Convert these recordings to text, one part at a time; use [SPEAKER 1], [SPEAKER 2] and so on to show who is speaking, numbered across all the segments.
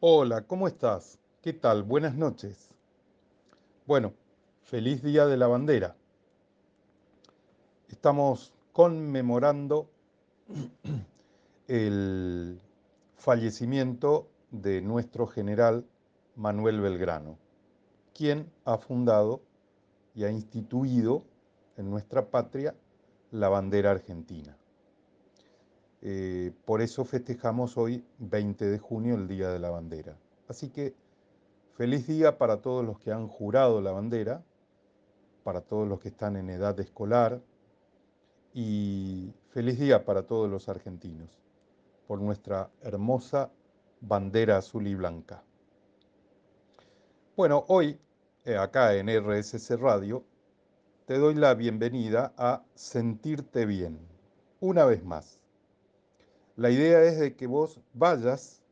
[SPEAKER 1] Hola, ¿cómo estás? ¿Qué tal? Buenas noches. Bueno, feliz Día de la Bandera. Estamos conmemorando el fallecimiento de nuestro general Manuel Belgrano, quien ha fundado y ha instituido en nuestra patria la bandera argentina. Eh, por eso festejamos hoy, 20 de junio, el Día de la Bandera. Así que feliz día para todos los que han jurado la bandera, para todos los que están en edad escolar y feliz día para todos los argentinos por nuestra hermosa bandera azul y blanca. Bueno, hoy, eh, acá en RSC Radio, te doy la bienvenida a Sentirte Bien, una vez más. La idea es de que vos vayas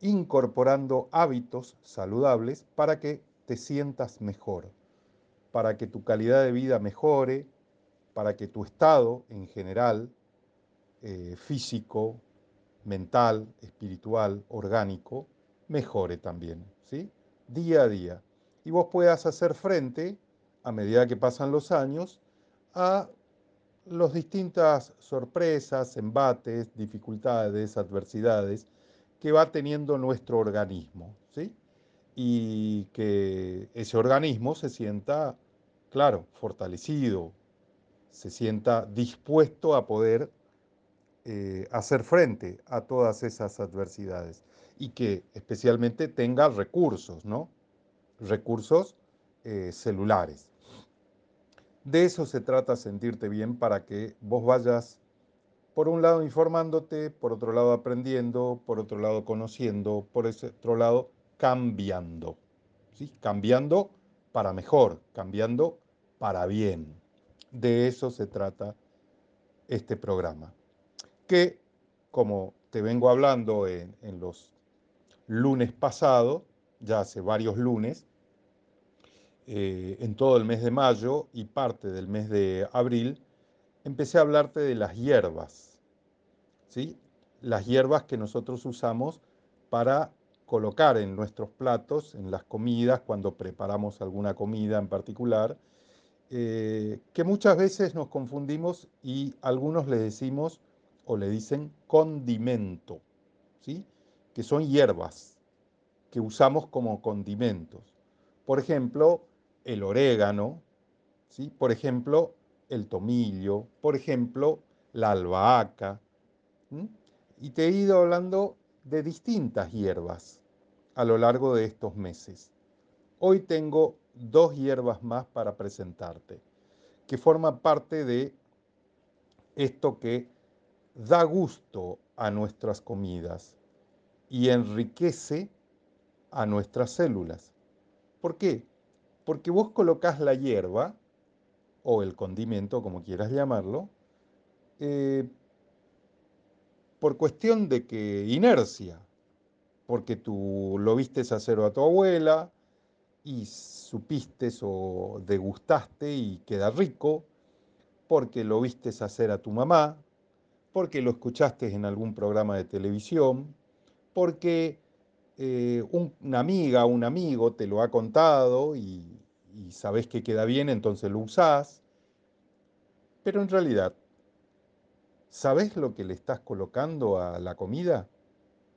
[SPEAKER 1] incorporando hábitos saludables para que te sientas mejor, para que tu calidad de vida mejore, para que tu estado en general, eh, físico, mental, espiritual, orgánico, mejore también, ¿sí? Día a día. Y vos puedas hacer frente, a medida que pasan los años, a las distintas sorpresas, embates, dificultades, adversidades que va teniendo nuestro organismo, ¿sí? Y que ese organismo se sienta, claro, fortalecido, se sienta dispuesto a poder eh, hacer frente a todas esas adversidades y que especialmente tenga recursos, ¿no? Recursos eh, celulares. De eso se trata sentirte bien para que vos vayas, por un lado, informándote, por otro lado, aprendiendo, por otro lado, conociendo, por ese otro lado, cambiando. ¿sí? Cambiando para mejor, cambiando para bien. De eso se trata este programa. Que, como te vengo hablando en, en los lunes pasados, ya hace varios lunes, eh, en todo el mes de mayo y parte del mes de abril, empecé a hablarte de las hierbas, ¿sí? Las hierbas que nosotros usamos para colocar en nuestros platos, en las comidas, cuando preparamos alguna comida en particular, eh, que muchas veces nos confundimos y algunos le decimos o le dicen condimento, ¿sí? que son hierbas que usamos como condimentos. Por ejemplo, el orégano, ¿sí? por ejemplo, el tomillo, por ejemplo, la albahaca. Y te he ido hablando de distintas hierbas a lo largo de estos meses. Hoy tengo dos hierbas más para presentarte, que forman parte de esto que da gusto a nuestras comidas y enriquece a nuestras células. ¿Por qué? Porque vos colocas la hierba, o el condimento, como quieras llamarlo, eh, por cuestión de que inercia, porque tú lo viste hacer a tu abuela y supiste o degustaste y queda rico, porque lo viste hacer a tu mamá, porque lo escuchaste en algún programa de televisión, porque eh, una amiga, un amigo te lo ha contado y, y sabes que queda bien, entonces lo usás. Pero en realidad, ¿sabes lo que le estás colocando a la comida?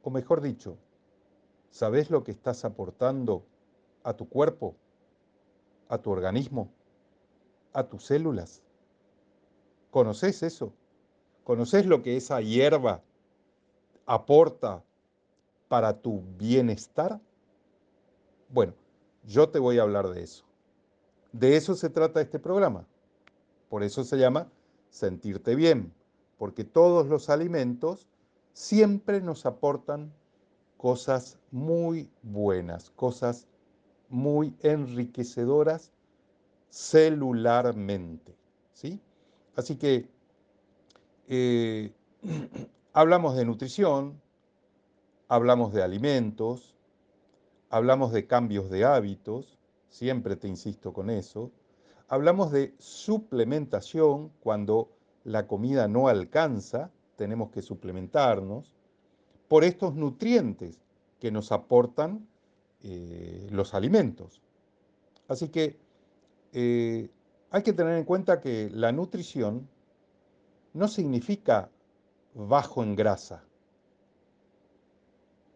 [SPEAKER 1] O mejor dicho, ¿sabes lo que estás aportando a tu cuerpo, a tu organismo, a tus células? ¿Conoces eso? ¿Conoces lo que esa hierba aporta para tu bienestar? Bueno, yo te voy a hablar de eso. De eso se trata este programa. Por eso se llama sentirte bien, porque todos los alimentos siempre nos aportan cosas muy buenas, cosas muy enriquecedoras celularmente. ¿sí? Así que eh, hablamos de nutrición, hablamos de alimentos, hablamos de cambios de hábitos, siempre te insisto con eso. Hablamos de suplementación cuando la comida no alcanza, tenemos que suplementarnos por estos nutrientes que nos aportan eh, los alimentos. Así que eh, hay que tener en cuenta que la nutrición no significa bajo en grasa.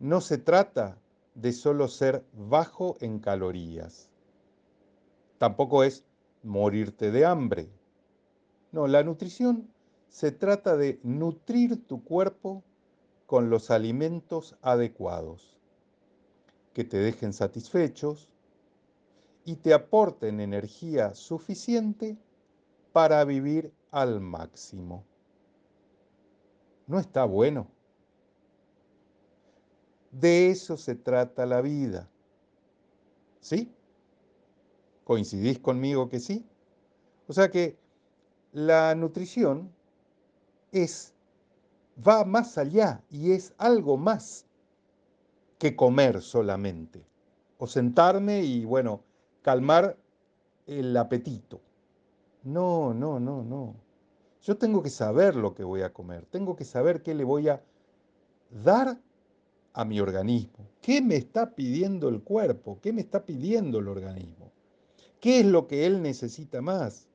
[SPEAKER 1] No se trata de solo ser bajo en calorías. Tampoco es morirte de hambre. No, la nutrición se trata de nutrir tu cuerpo con los alimentos adecuados, que te dejen satisfechos y te aporten energía suficiente para vivir al máximo. ¿No está bueno? De eso se trata la vida. ¿Sí? ¿Coincidís conmigo que sí? O sea que la nutrición es va más allá y es algo más que comer solamente o sentarme y bueno, calmar el apetito. No, no, no, no. Yo tengo que saber lo que voy a comer, tengo que saber qué le voy a dar a mi organismo. ¿Qué me está pidiendo el cuerpo? ¿Qué me está pidiendo el organismo? ¿Qué es lo que él necesita más?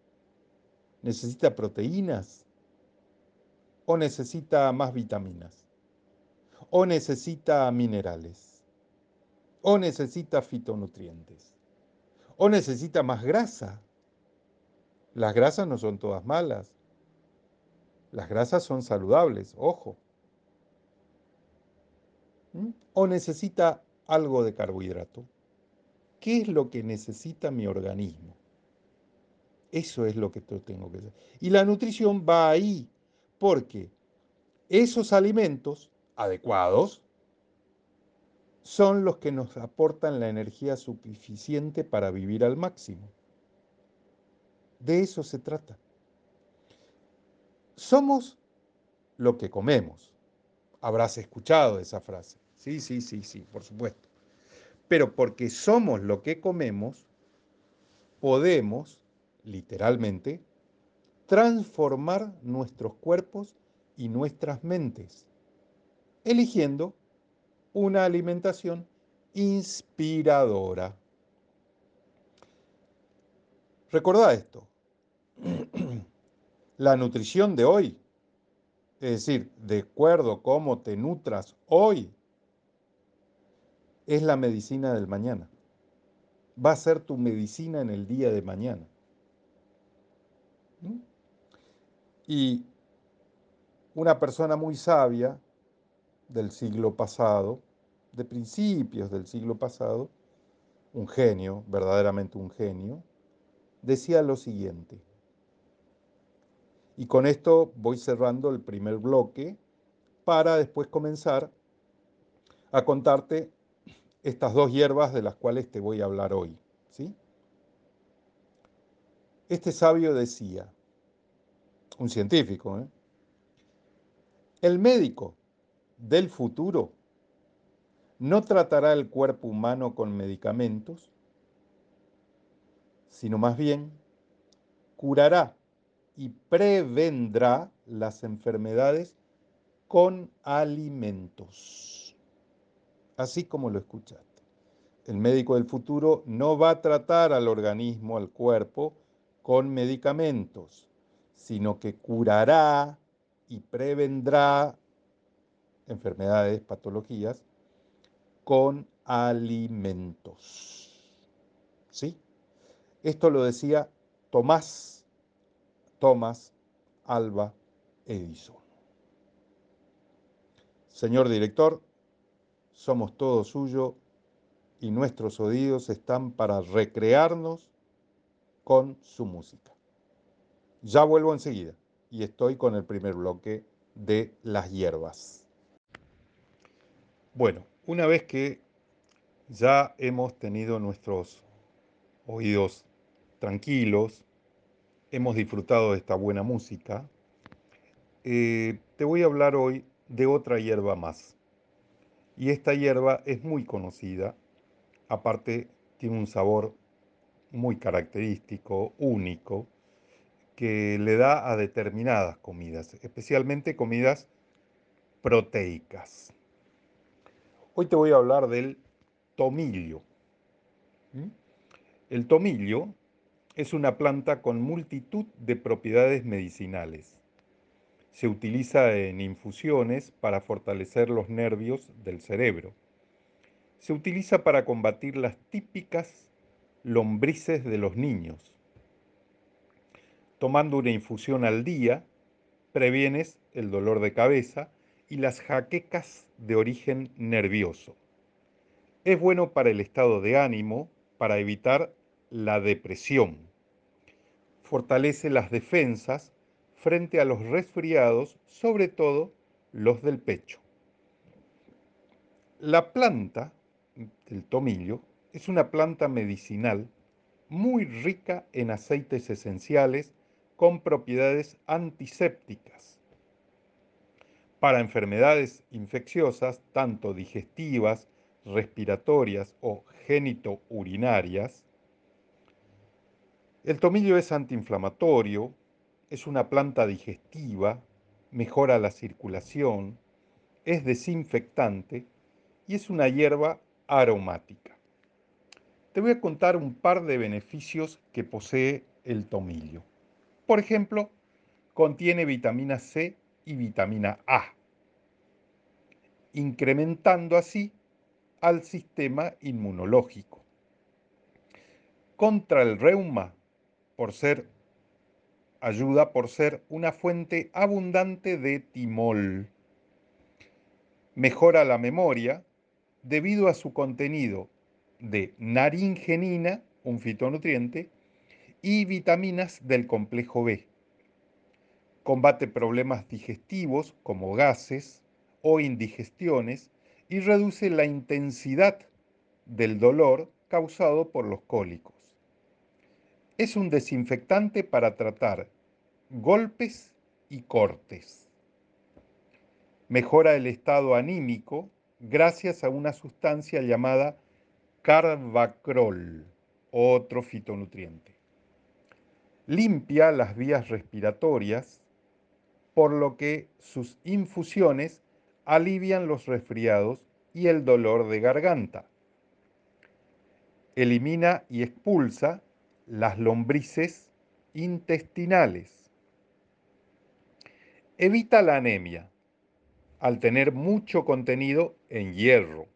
[SPEAKER 1] ¿Necesita proteínas? ¿O necesita más vitaminas? ¿O necesita minerales? ¿O necesita fitonutrientes? ¿O necesita más grasa? Las grasas no son todas malas. Las grasas son saludables, ojo. ¿O necesita algo de carbohidrato? ¿Qué es lo que necesita mi organismo? Eso es lo que yo tengo que hacer. Y la nutrición va ahí, porque esos alimentos adecuados son los que nos aportan la energía suficiente para vivir al máximo. De eso se trata. Somos lo que comemos. Habrás escuchado esa frase. Sí, sí, sí, sí, por supuesto. Pero porque somos lo que comemos, podemos, literalmente, transformar nuestros cuerpos y nuestras mentes, eligiendo una alimentación inspiradora. Recordá esto. La nutrición de hoy, es decir, de acuerdo a cómo te nutras hoy, es la medicina del mañana. Va a ser tu medicina en el día de mañana. ¿Mm? Y una persona muy sabia del siglo pasado, de principios del siglo pasado, un genio, verdaderamente un genio, decía lo siguiente. Y con esto voy cerrando el primer bloque para después comenzar a contarte estas dos hierbas de las cuales te voy a hablar hoy. ¿sí? Este sabio decía, un científico, ¿eh? el médico del futuro no tratará el cuerpo humano con medicamentos, sino más bien curará y prevendrá las enfermedades con alimentos. Así como lo escuchaste. El médico del futuro no va a tratar al organismo, al cuerpo, con medicamentos, sino que curará y prevendrá enfermedades, patologías, con alimentos. ¿Sí? Esto lo decía Tomás Thomas Alba Edison. Señor director, somos todo suyo y nuestros oídos están para recrearnos con su música. Ya vuelvo enseguida y estoy con el primer bloque de las hierbas. Bueno, una vez que ya hemos tenido nuestros oídos tranquilos, hemos disfrutado de esta buena música, eh, te voy a hablar hoy de otra hierba más. Y esta hierba es muy conocida, aparte tiene un sabor muy característico, único, que le da a determinadas comidas, especialmente comidas proteicas. Hoy te voy a hablar del tomillo. ¿Mm? El tomillo es una planta con multitud de propiedades medicinales. Se utiliza en infusiones para fortalecer los nervios del cerebro. Se utiliza para combatir las típicas lombrices de los niños. Tomando una infusión al día, previenes el dolor de cabeza y las jaquecas de origen nervioso. Es bueno para el estado de ánimo, para evitar la depresión. Fortalece las defensas frente a los resfriados, sobre todo los del pecho. La planta del tomillo es una planta medicinal muy rica en aceites esenciales con propiedades antisépticas. Para enfermedades infecciosas, tanto digestivas, respiratorias o genitourinarias, el tomillo es antiinflamatorio, es una planta digestiva, mejora la circulación, es desinfectante y es una hierba aromática. Te voy a contar un par de beneficios que posee el tomillo. Por ejemplo, contiene vitamina C y vitamina A, incrementando así al sistema inmunológico. Contra el reuma, por ser ayuda por ser una fuente abundante de timol. Mejora la memoria debido a su contenido de naringenina, un fitonutriente, y vitaminas del complejo B. Combate problemas digestivos como gases o indigestiones y reduce la intensidad del dolor causado por los cólicos. Es un desinfectante para tratar golpes y cortes. Mejora el estado anímico gracias a una sustancia llamada carbacrol, otro fitonutriente limpia las vías respiratorias, por lo que sus infusiones alivian los resfriados y el dolor de garganta. Elimina y expulsa las lombrices intestinales. Evita la anemia al tener mucho contenido en hierro.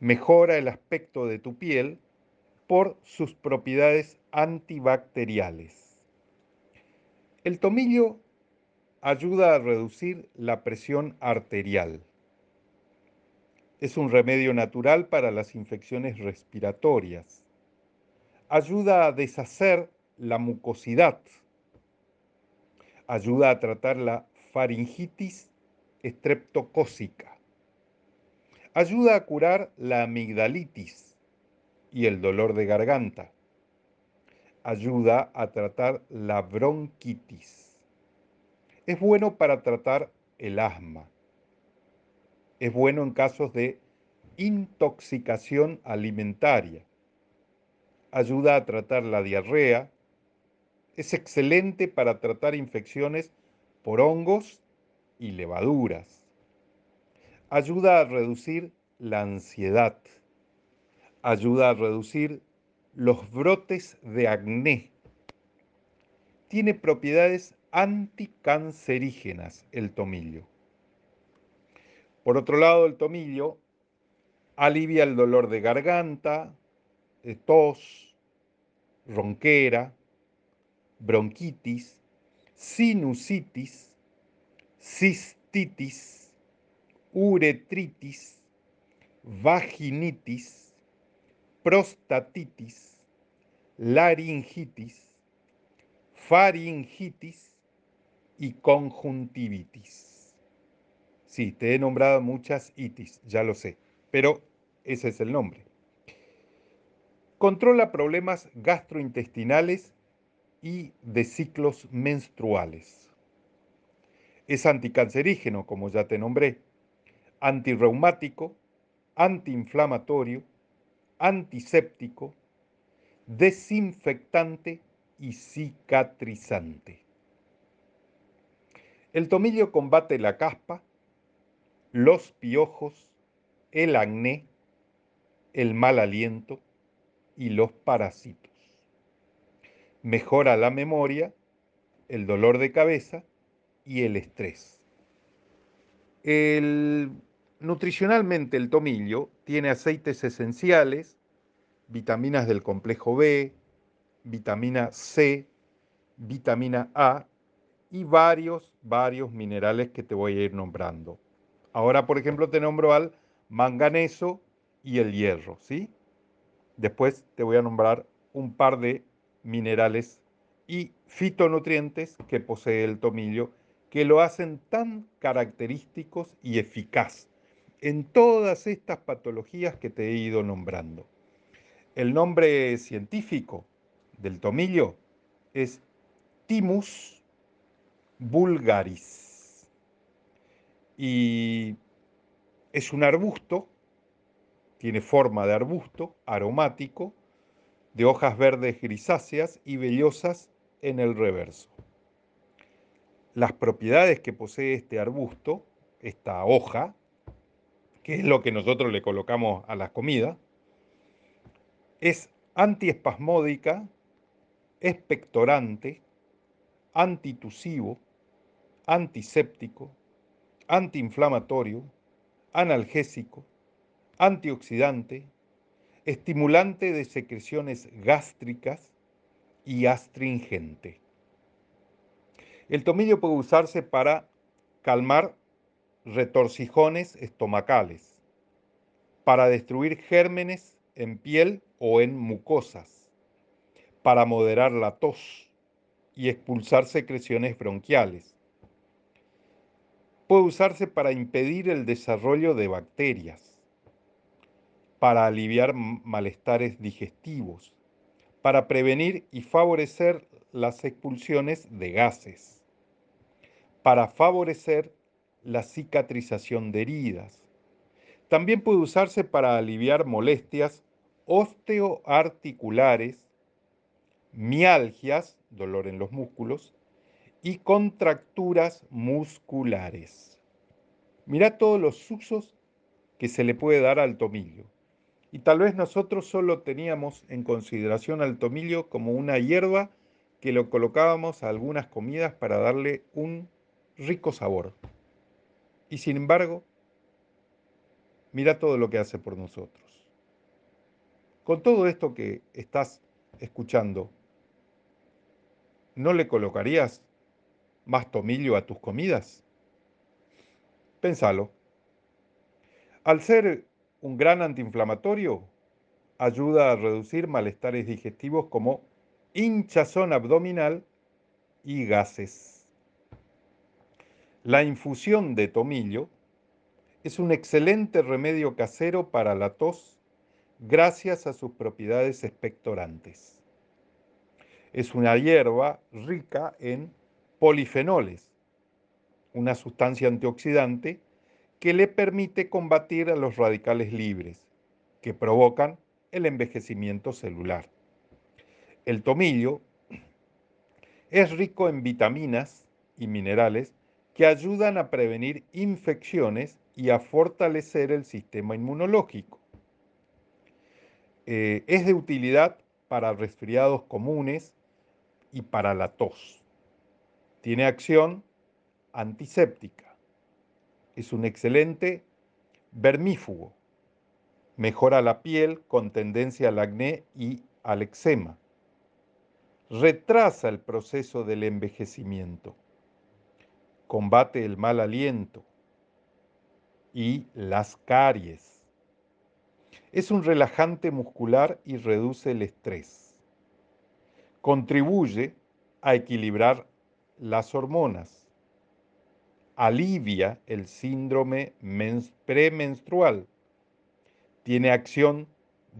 [SPEAKER 1] Mejora el aspecto de tu piel por sus propiedades antibacteriales. El tomillo ayuda a reducir la presión arterial. Es un remedio natural para las infecciones respiratorias. Ayuda a deshacer la mucosidad. Ayuda a tratar la faringitis estreptocócica. Ayuda a curar la amigdalitis y el dolor de garganta. Ayuda a tratar la bronquitis. Es bueno para tratar el asma. Es bueno en casos de intoxicación alimentaria. Ayuda a tratar la diarrea. Es excelente para tratar infecciones por hongos y levaduras. Ayuda a reducir la ansiedad ayuda a reducir los brotes de acné. Tiene propiedades anticancerígenas el tomillo. Por otro lado, el tomillo alivia el dolor de garganta, de tos, ronquera, bronquitis, sinusitis, cistitis, uretritis, vaginitis, prostatitis, laringitis, faringitis y conjuntivitis. Sí, te he nombrado muchas itis, ya lo sé, pero ese es el nombre. Controla problemas gastrointestinales y de ciclos menstruales. Es anticancerígeno, como ya te nombré, antirreumático, antiinflamatorio, antiséptico, desinfectante y cicatrizante. El tomillo combate la caspa, los piojos, el acné, el mal aliento y los parásitos. Mejora la memoria, el dolor de cabeza y el estrés. nutricionalmente el tomillo tiene aceites esenciales, vitaminas del complejo B, vitamina C, vitamina A y varios, varios minerales que te voy a ir nombrando. Ahora, por ejemplo, te nombro al manganeso y el hierro, ¿sí? Después te voy a nombrar un par de minerales y fitonutrientes que posee el tomillo que lo hacen tan característicos y eficaz en todas estas patologías que te he ido nombrando. El nombre científico del tomillo es Timus vulgaris y es un arbusto, tiene forma de arbusto aromático, de hojas verdes grisáceas y vellosas en el reverso. Las propiedades que posee este arbusto, esta hoja, que es lo que nosotros le colocamos a la comida, es antiespasmódica, expectorante, antitusivo, antiséptico, antiinflamatorio, analgésico, antioxidante, estimulante de secreciones gástricas y astringente. El tomillo puede usarse para calmar retorcijones estomacales, para destruir gérmenes en piel o en mucosas, para moderar la tos y expulsar secreciones bronquiales. Puede usarse para impedir el desarrollo de bacterias, para aliviar malestares digestivos, para prevenir y favorecer las expulsiones de gases, para favorecer la cicatrización de heridas. También puede usarse para aliviar molestias osteoarticulares, mialgias, dolor en los músculos, y contracturas musculares. Mira todos los usos que se le puede dar al tomillo. Y tal vez nosotros solo teníamos en consideración al tomillo como una hierba que lo colocábamos a algunas comidas para darle un rico sabor. Y sin embargo, mira todo lo que hace por nosotros. Con todo esto que estás escuchando, ¿no le colocarías más tomillo a tus comidas? Pénsalo. Al ser un gran antiinflamatorio, ayuda a reducir malestares digestivos como hinchazón abdominal y gases. La infusión de tomillo es un excelente remedio casero para la tos gracias a sus propiedades expectorantes. Es una hierba rica en polifenoles, una sustancia antioxidante que le permite combatir a los radicales libres, que provocan el envejecimiento celular. El tomillo es rico en vitaminas y minerales que ayudan a prevenir infecciones y a fortalecer el sistema inmunológico. Eh, es de utilidad para resfriados comunes y para la tos. Tiene acción antiséptica es un excelente vermífugo. Mejora la piel con tendencia al acné y al eczema. Retrasa el proceso del envejecimiento. Combate el mal aliento y las caries. Es un relajante muscular y reduce el estrés. Contribuye a equilibrar las hormonas alivia el síndrome premenstrual, tiene acción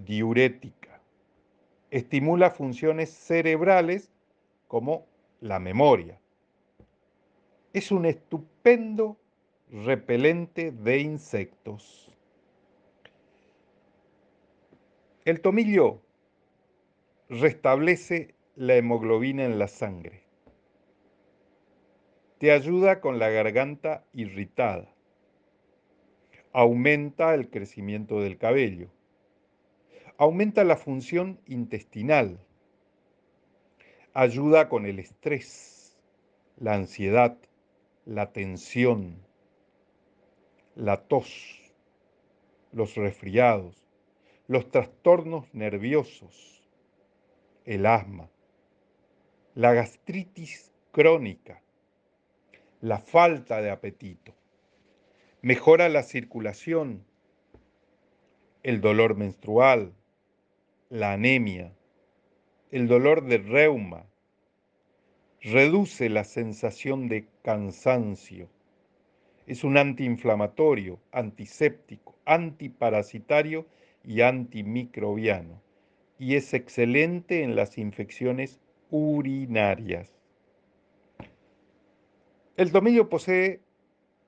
[SPEAKER 1] diurética, estimula funciones cerebrales como la memoria. Es un estupendo repelente de insectos. El tomillo restablece la hemoglobina en la sangre te ayuda con la garganta irritada. aumenta el crecimiento del cabello, aumenta la función intestinal, ayuda con el estrés, la ansiedad, la tensión, la tos, los resfriados, los trastornos nerviosos, el asma, la gastritis crónica, la falta de apetito. Mejora la circulación, el dolor menstrual, la anemia, el dolor de reuma, reduce la sensación de cansancio, es un antiinflamatorio, antiséptico, antiparasitario y antimicrobiano, y es excelente en las infecciones urinarias. El tomillo posee,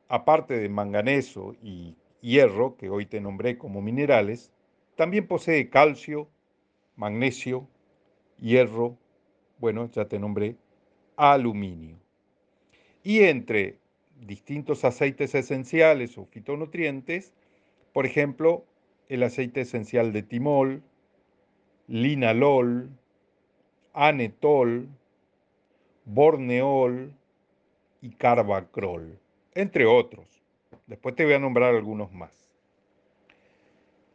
[SPEAKER 1] aparte de manganeso y hierro, que hoy te nombré como minerales, también posee calcio, magnesio, hierro, bueno, ya te nombré, aluminio. Y entre distintos aceites esenciales o fitonutrientes, por ejemplo, el aceite esencial de timol, linalol, anetol, borneol y carbacrol, entre otros. Después te voy a nombrar algunos más.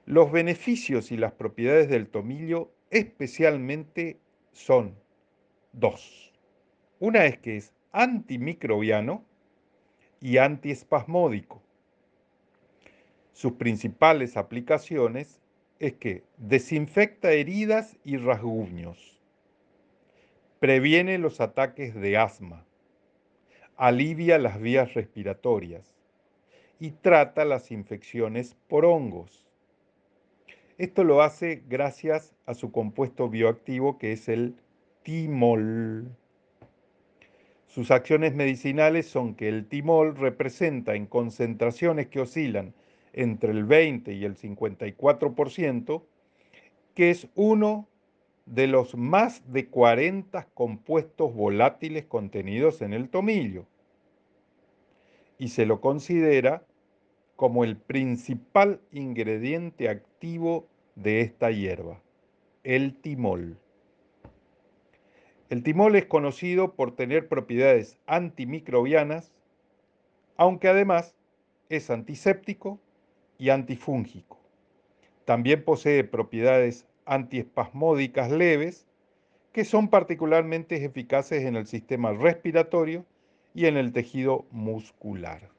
[SPEAKER 1] Los beneficios y las propiedades del tomillo especialmente son dos. Una es que es antimicrobiano y antiespasmódico. Sus principales aplicaciones es que desinfecta heridas y rasguños, previene los ataques de asma, alivia las vías respiratorias y trata las infecciones por hongos. Esto lo hace gracias a su compuesto bioactivo que es el timol. Sus acciones medicinales son que el timol representa en concentraciones que oscilan entre el 20 y el 54%, que es uno de los más de 40 compuestos volátiles contenidos en el tomillo. Y se lo considera como el principal ingrediente activo de esta hierba, el timol. El timol es conocido por tener propiedades antimicrobianas, aunque además es antiséptico y antifúngico. También posee propiedades antiespasmódicas leves que son particularmente eficaces en el sistema respiratorio y en el tejido muscular.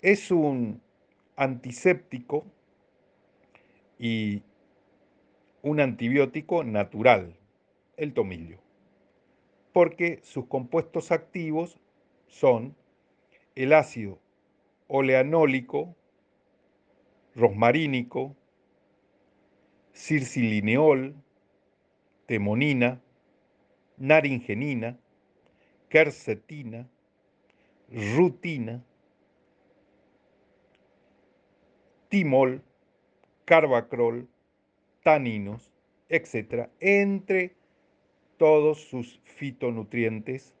[SPEAKER 1] Es un antiséptico y un antibiótico natural, el tomillo, porque sus compuestos activos son el ácido oleanólico, rosmarínico, circilineol, temonina, naringenina, quercetina, rutina, timol, carbacrol, taninos, etcétera, entre todos sus fitonutrientes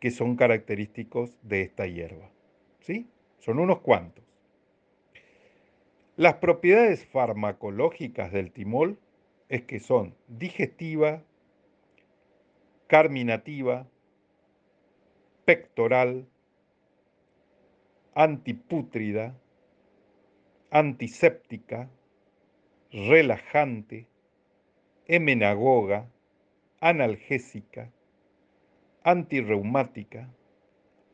[SPEAKER 1] que son característicos de esta hierba. ¿Sí? Son unos cuantos. Las propiedades farmacológicas del timol es que son digestiva, carminativa, pectoral, antipútrida, antiséptica, relajante, emenagoga, analgésica, antirreumática,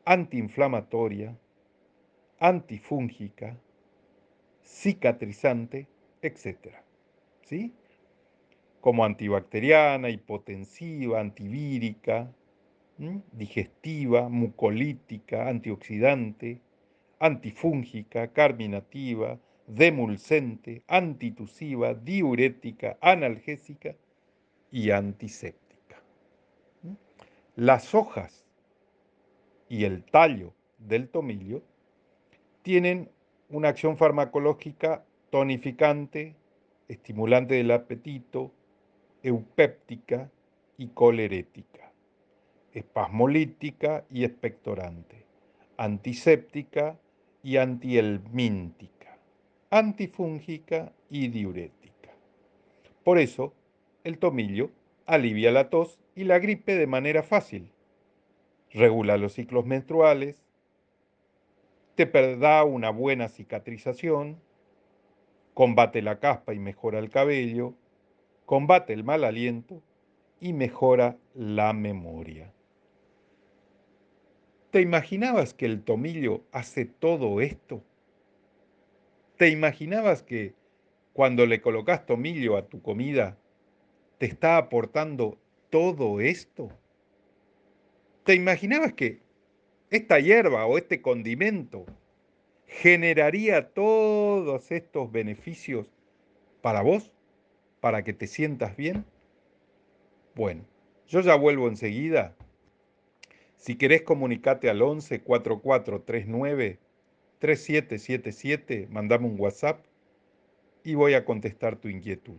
[SPEAKER 1] antiinflamatoria, antifúngica, cicatrizante, etc. ¿Sí? Como antibacteriana, hipotensiva, antivírica, digestiva, mucolítica, antioxidante, antifúngica, carminativa, demulcente, antitusiva, diurética, analgésica y antiséptica. Las hojas y el tallo del tomillo tienen una acción farmacológica tonificante, estimulante del apetito, eupéptica y colerética, espasmolítica y expectorante, antiséptica y antihelmíntica, antifúngica y diurética. Por eso, el tomillo alivia la tos y la gripe de manera fácil. Regula los ciclos menstruales, te da una buena cicatrización, combate la caspa y mejora el cabello, combate el mal aliento y mejora la memoria. ¿Te imaginabas que el tomillo hace todo esto? ¿Te imaginabas que cuando le colocas tomillo a tu comida, te está aportando todo esto? ¿Te imaginabas que esta hierba o este condimento generaría todos estos beneficios para vos, para que te sientas bien? Bueno, yo ya vuelvo enseguida. Si querés comunicate al 11 4439 3777, mandame un WhatsApp y voy a contestar tu inquietud.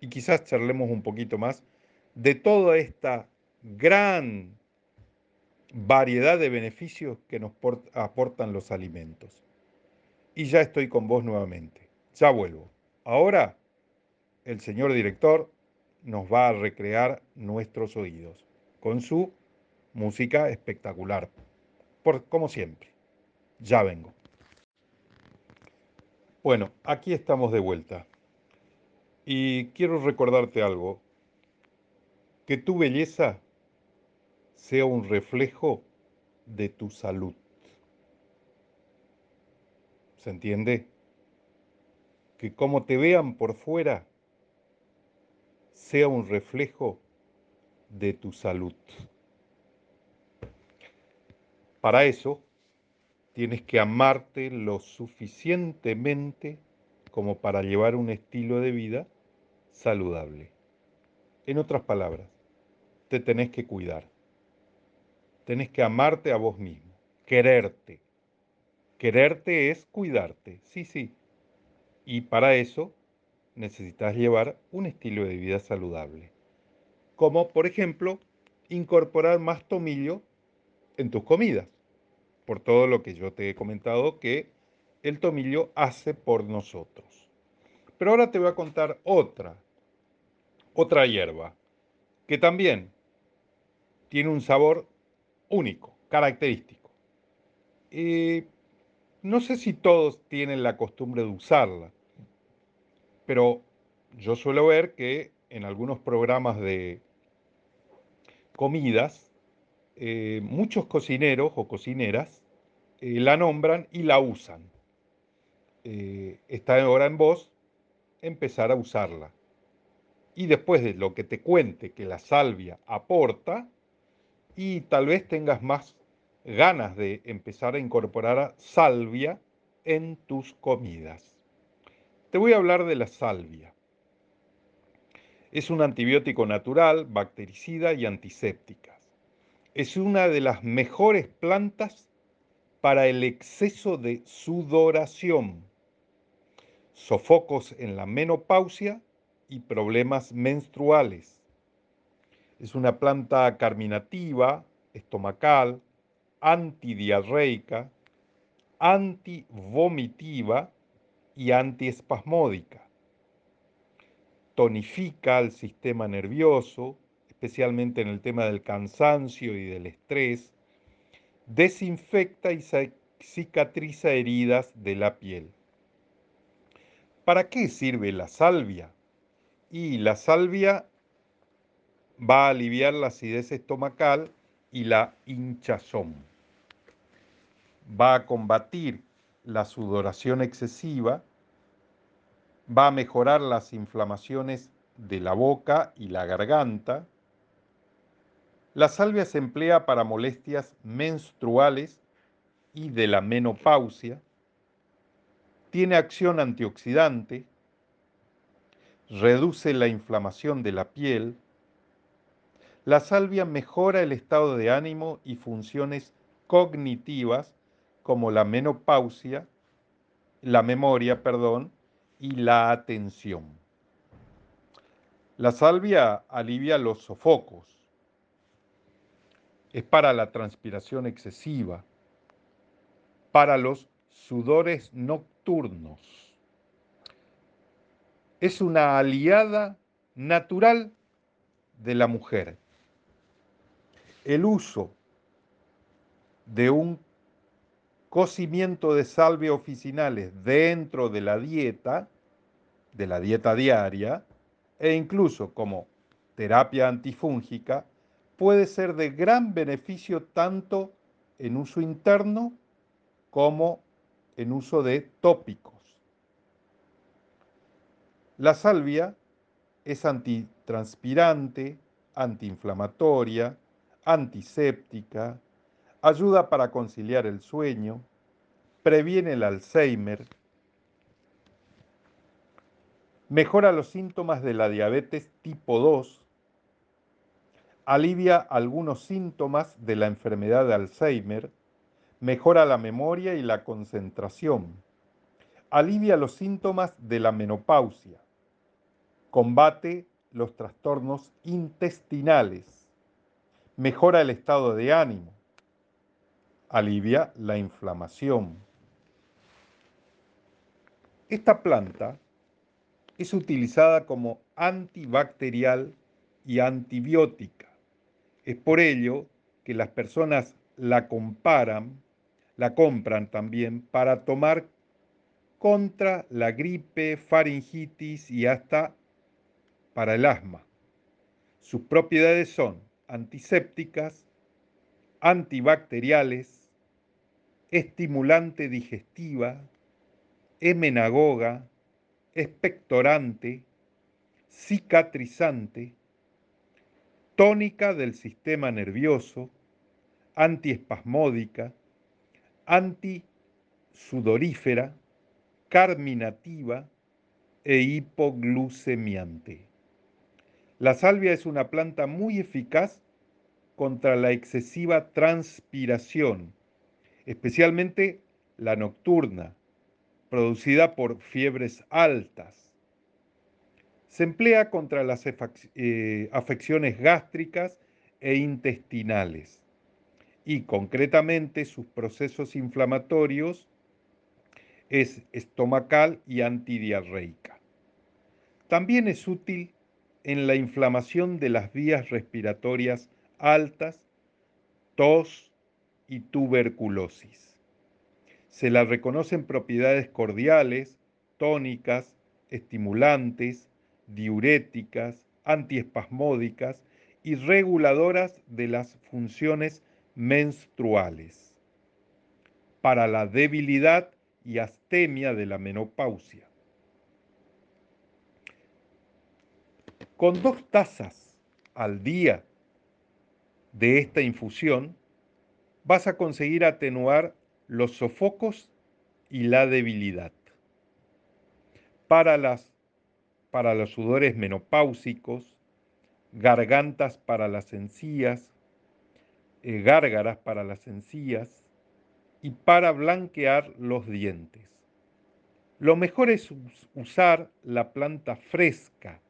[SPEAKER 1] Y quizás charlemos un poquito más de toda esta gran variedad de beneficios que nos aportan los alimentos. Y ya estoy con vos nuevamente. Ya vuelvo. Ahora, el señor director nos va a recrear nuestros oídos con su música espectacular, por, como siempre. Ya vengo. Bueno, aquí estamos de vuelta. Y quiero recordarte algo, que tu belleza sea un reflejo de tu salud. ¿Se entiende? Que como te vean por fuera, sea un reflejo de tu salud. Para eso, tienes que amarte lo suficientemente como para llevar un estilo de vida saludable. En otras palabras, te tenés que cuidar. Tenés que amarte a vos mismo, quererte. Quererte es cuidarte, sí, sí. Y para eso necesitas llevar un estilo de vida saludable. Como, por ejemplo, incorporar más tomillo en tus comidas, por todo lo que yo te he comentado que el tomillo hace por nosotros. Pero ahora te voy a contar otra, otra hierba, que también tiene un sabor único, característico. No sé si todos tienen la costumbre de usarla, pero yo suelo ver que en algunos programas de comidas, eh, muchos cocineros o cocineras eh, la nombran y la usan. Eh, está ahora en vos empezar a usarla. Y después de lo que te cuente que la salvia aporta, y tal vez tengas más ganas de empezar a incorporar salvia en tus comidas. Te voy a hablar de la salvia. Es un antibiótico natural, bactericida y antiséptica. Es una de las mejores plantas para el exceso de sudoración, sofocos en la menopausia y problemas menstruales. Es una planta carminativa, estomacal, antidiarreica, antivomitiva y antiespasmódica. Tonifica el sistema nervioso, especialmente en el tema del cansancio y del estrés. Desinfecta y cicatriza heridas de la piel. ¿Para qué sirve la salvia? Y la salvia va a aliviar la acidez estomacal y la hinchazón. Va a combatir la sudoración excesiva, va a mejorar las inflamaciones de la boca y la garganta. La salvia se emplea para molestias menstruales y de la menopausia. Tiene acción antioxidante, reduce la inflamación de la piel. La salvia mejora el estado de ánimo y funciones cognitivas como la menopausia, la memoria, perdón, y la atención. La salvia alivia los sofocos. Es para la transpiración excesiva, para los sudores nocturnos. Es una aliada natural de la mujer. El uso de un cocimiento de salvia oficinales dentro de la dieta, de la dieta diaria, e incluso como terapia antifúngica, puede ser de gran beneficio tanto en uso interno como en uso de tópicos. La salvia es antitranspirante, antiinflamatoria, antiséptica, ayuda para conciliar el sueño, previene el Alzheimer, mejora los síntomas de la diabetes tipo 2, alivia algunos síntomas de la enfermedad de Alzheimer, mejora la memoria y la concentración, alivia los síntomas de la menopausia, combate los trastornos intestinales, mejora el estado de ánimo, alivia la inflamación. Esta planta es utilizada como antibacterial y antibiótica. Es por ello que las personas la comparan, la compran también para tomar contra la gripe, faringitis y hasta para el asma. Sus propiedades son antisépticas, antibacteriales, estimulante digestiva, emenagoga, expectorante, cicatrizante, tónica del sistema nervioso, antiespasmódica, antisudorífera, carminativa e hipoglucemiante. La salvia es una planta muy eficaz contra la excesiva transpiración, especialmente la nocturna, producida por fiebres altas. Se emplea contra las eh, afecciones gástricas e intestinales y concretamente sus procesos inflamatorios es estomacal y antidiarreica. También es útil en la inflamación de las vías respiratorias altas, tos y tuberculosis. Se la reconocen propiedades cordiales, tónicas, estimulantes, diuréticas, antiespasmódicas y reguladoras de las funciones menstruales. Para la debilidad y astemia de la menopausia. Con dos tazas al día de esta infusión, vas a conseguir atenuar los sofocos y la debilidad. Para, las, para los sudores menopáusicos, gargantas para las encías, eh, gárgaras para las encías y para blanquear los dientes. Lo mejor es usar la planta fresca,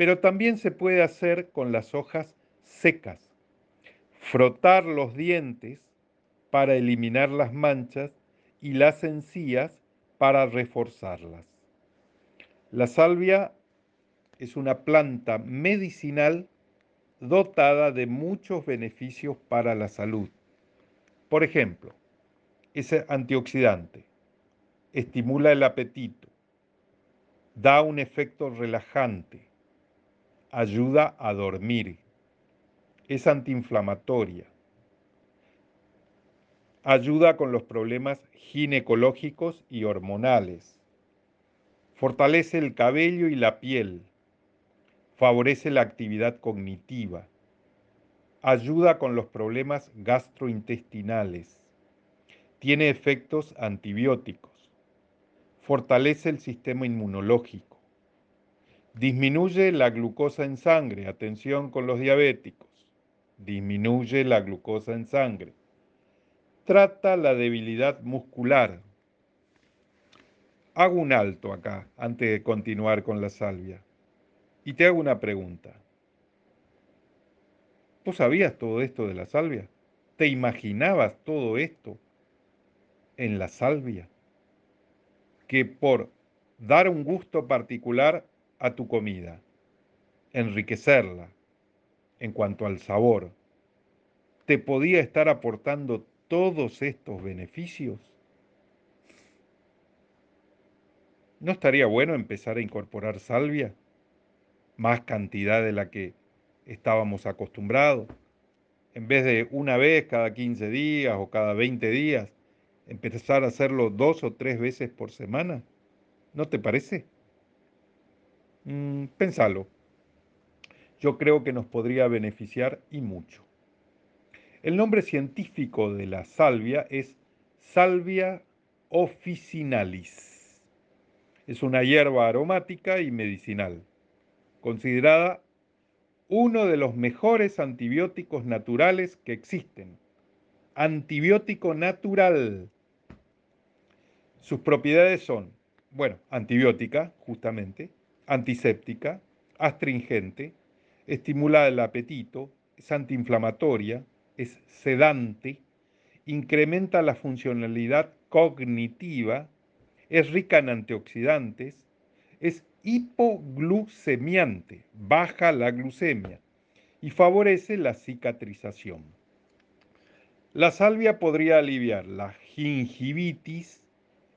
[SPEAKER 1] pero también se puede hacer con las hojas secas. Frotar los dientes para eliminar las manchas y las encías para reforzarlas. La salvia es una planta medicinal dotada de muchos beneficios para la salud. Por ejemplo, es antioxidante, estimula el apetito, da un efecto relajante, ayuda a dormir, es antiinflamatoria, ayuda con los problemas ginecológicos y hormonales, fortalece el cabello y la piel, favorece la actividad cognitiva, ayuda con los problemas gastrointestinales, tiene efectos antibióticos, fortalece el sistema inmunológico, disminuye la glucosa en sangre, atención con los diabéticos, disminuye la glucosa en sangre, trata la debilidad muscular. Hago un alto acá antes de continuar con la salvia. Y te hago una pregunta. ¿Tú sabías todo esto de la salvia? ¿Te imaginabas todo esto en la salvia que por dar un gusto particular a tu comida, enriquecerla en cuanto al sabor, te podía estar aportando todos estos beneficios? ¿No estaría bueno empezar a incorporar salvia? Más cantidad de la que estábamos acostumbrados. En vez de una vez cada 15 días o cada 20 días, empezar a hacerlo dos o tres veces por semana. ¿No te parece? Mm, pensalo. Yo creo que nos podría beneficiar y mucho. El nombre científico de la salvia es Salvia officinalis. Es una hierba aromática y medicinal, considerada uno de los mejores antibióticos naturales que existen. Antibiótico natural. Sus propiedades son, bueno, antibiótica, justamente, antiséptica, astringente, estimula el apetito, es antiinflamatoria, es sedante, incrementa la funcionalidad cognitiva, es rica en antioxidantes, es hipoglucemiante, baja la glucemia y favorece la cicatrización. La salvia podría aliviar la gingivitis,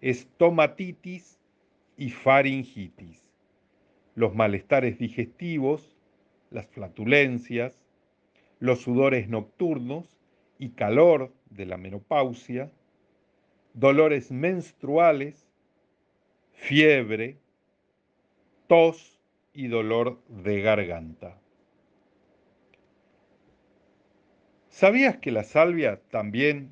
[SPEAKER 1] estomatitis y faringitis, los malestares digestivos, las flatulencias, los sudores nocturnos y calor de la menopausia, dolores menstruales, fiebre, tos y dolor de garganta. ¿Sabías que la salvia también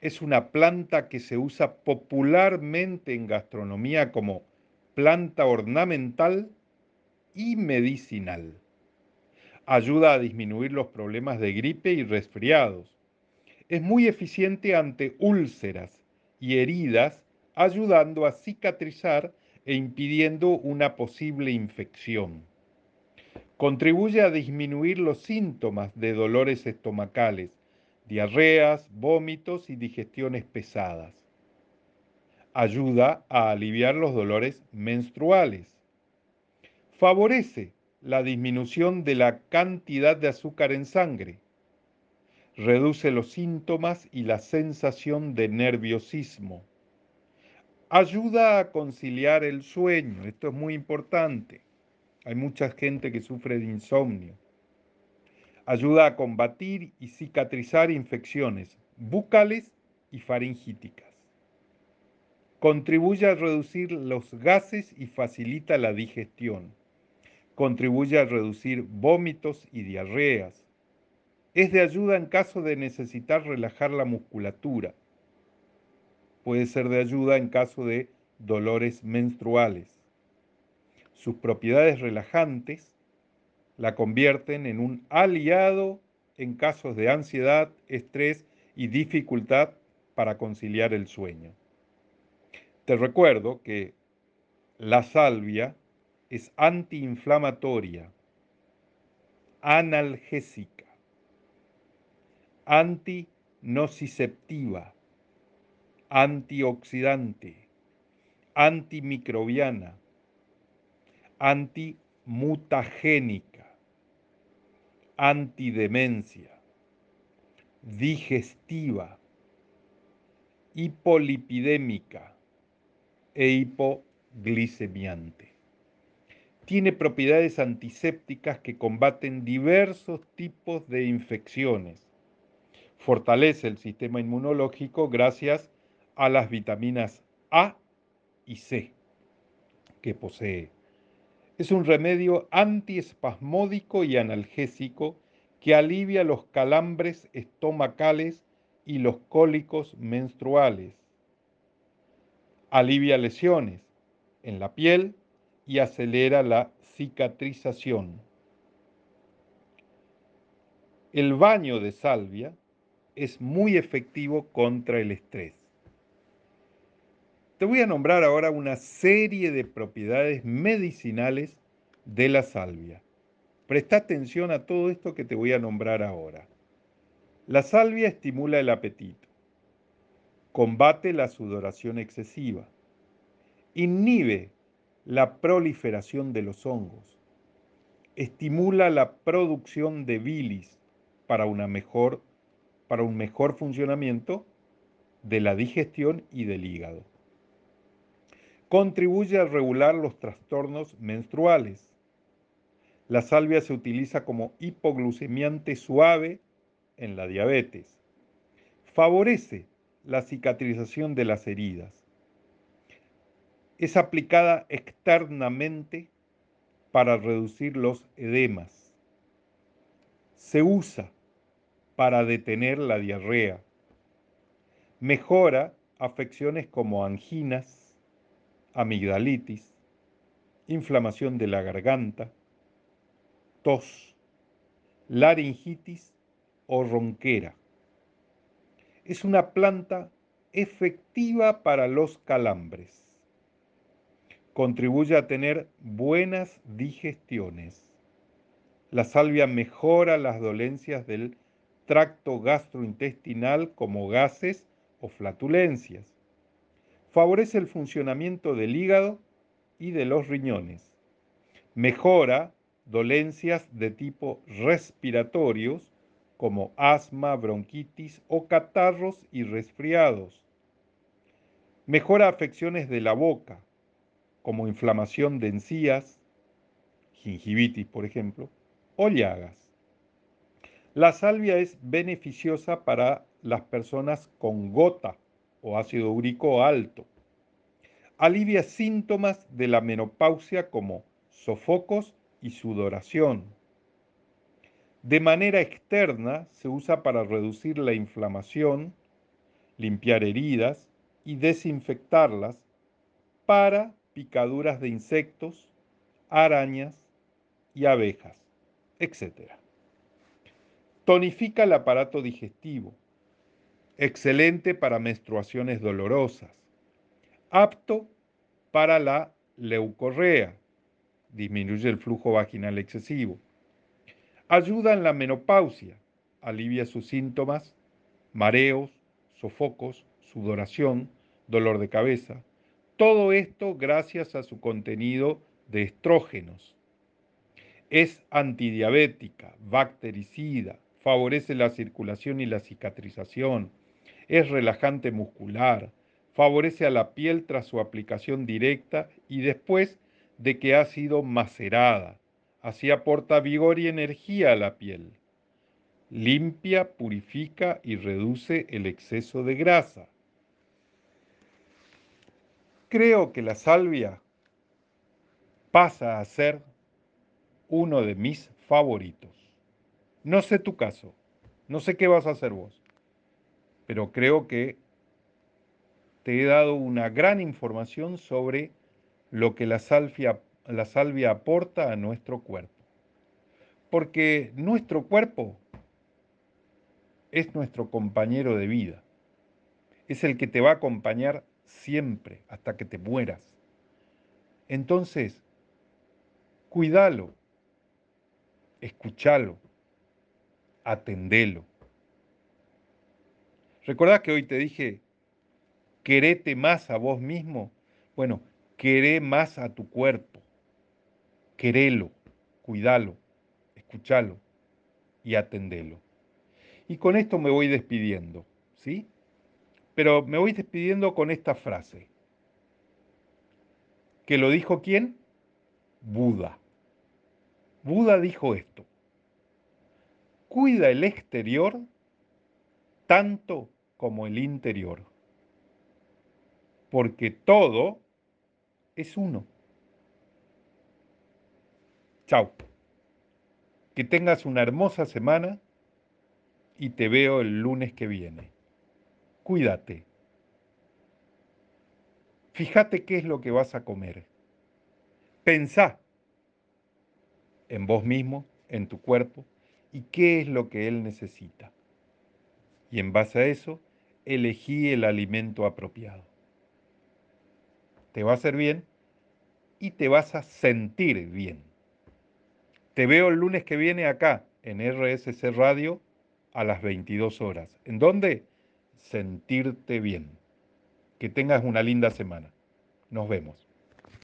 [SPEAKER 1] es una planta que se usa popularmente en gastronomía como planta ornamental y medicinal. Ayuda a disminuir los problemas de gripe y resfriados. Es muy eficiente ante úlceras y heridas, ayudando a cicatrizar e impidiendo una posible infección. Contribuye a disminuir los síntomas de dolores estomacales, diarreas, vómitos y digestiones pesadas. Ayuda a aliviar los dolores menstruales. Favorece la disminución de la cantidad de azúcar en sangre. Reduce los síntomas y la sensación de nerviosismo. Ayuda a conciliar el sueño. Esto es muy importante. Hay mucha gente que sufre de insomnio Ayuda a combatir y cicatrizar infecciones bucales y faringíticas. Contribuye a reducir los gases y facilita la digestión. Contribuye a reducir vómitos y diarreas. Es de ayuda en caso de necesitar relajar la musculatura. Puede ser de ayuda en caso de dolores menstruales. Sus propiedades relajantes la convierten en un aliado en casos de ansiedad, estrés y dificultad para conciliar el sueño. Te recuerdo que la salvia es antiinflamatoria, analgésica, antinociceptiva, antioxidante, antimicrobiana, antimutagénica antidemencia, digestiva, hipolipidémica e hipoglicemiante. Tiene propiedades antisépticas que combaten diversos tipos de infecciones. Fortalece el sistema inmunológico gracias a las vitaminas A y C que posee es un remedio antiespasmódico y analgésico que alivia los calambres estomacales y los cólicos menstruales. Alivia lesiones en la piel y acelera la cicatrización. El baño de salvia es muy efectivo contra el estrés. Te voy a nombrar ahora una serie de propiedades medicinales de la salvia. Presta atención a todo esto que te voy a nombrar ahora. La salvia estimula el apetito. combate la sudoración excesiva, inhibe la proliferación de los hongos, estimula la producción de bilis para, una mejor, para un mejor funcionamiento de la digestión y del hígado. Contribuye a regular los trastornos menstruales. La salvia se utiliza como hipoglucemiante suave en la diabetes. Favorece la cicatrización de las heridas. Es aplicada externamente para reducir los edemas. Se usa para detener la diarrea. Mejora afecciones como anginas, amigdalitis, inflamación de la garganta, tos, laringitis o ronquera. Es una planta efectiva para los calambres. Contribuye a tener buenas digestiones. La salvia mejora las dolencias del tracto gastrointestinal como gases o flatulencias. Favorece el funcionamiento del hígado y de los riñones. Mejora dolencias de tipo respiratorios como asma, bronquitis o catarros y resfriados. Mejora afecciones de la boca, como inflamación de encías, gingivitis por ejemplo, o llagas. La salvia es beneficiosa para las personas con gota o ácido úrico alto. Alivia síntomas de la menopausia como sofocos y sudoración de manera externa se usa para reducir la inflamación, limpiar heridas y desinfectarlas para picaduras de insectos, arañas y abejas, etc. Tonifica el aparato digestivo, excelente para menstruaciones dolorosas, apto para la leucorrea, disminuye el flujo vaginal excesivo Ayuda en la menopausia, alivia sus síntomas, mareos, sofocos, sudoración, dolor de cabeza. Todo esto gracias a su contenido de estrógenos. Es antidiabética, bactericida, favorece la circulación y la cicatrización, es relajante muscular, favorece a la piel tras su aplicación directa y después de que ha sido macerada, Así aporta vigor y energía a la piel. Limpia, purifica y reduce el exceso de grasa. Creo que la salvia pasa a ser uno de mis favoritos. No sé tu caso, no sé qué vas a hacer vos, pero creo que te he dado una gran información sobre lo que la salvia la salvia aporta a nuestro cuerpo. Porque nuestro cuerpo es nuestro compañero de vida. Es el que te va a acompañar siempre hasta que te mueras. Entonces, cuídalo, escúchalo, atendelo. ¿Recordás que hoy te dije, querete más a vos mismo? Bueno, queré más a tu cuerpo querelo, cuidalo, escuchalo y atendelo. Y con esto me voy despidiendo, ¿sí? Pero me voy despidiendo con esta frase. ¿Que lo dijo quién? Buda. Buda dijo esto. Cuida el exterior tanto como el interior, porque todo es uno. Chao. Que tengas una hermosa semana y te veo el lunes que viene. Cuídate. Fíjate qué es lo que vas a comer. Pensá en vos mismo, en tu cuerpo, y qué es lo que él necesita. Y en base a eso, elegí el alimento apropiado. Te va a hacer bien y te vas a sentir bien. Te veo el lunes que viene acá, en RSC Radio, a las 22 horas. ¿En dónde? sentirte bien. Que tengas una linda semana. Nos vemos.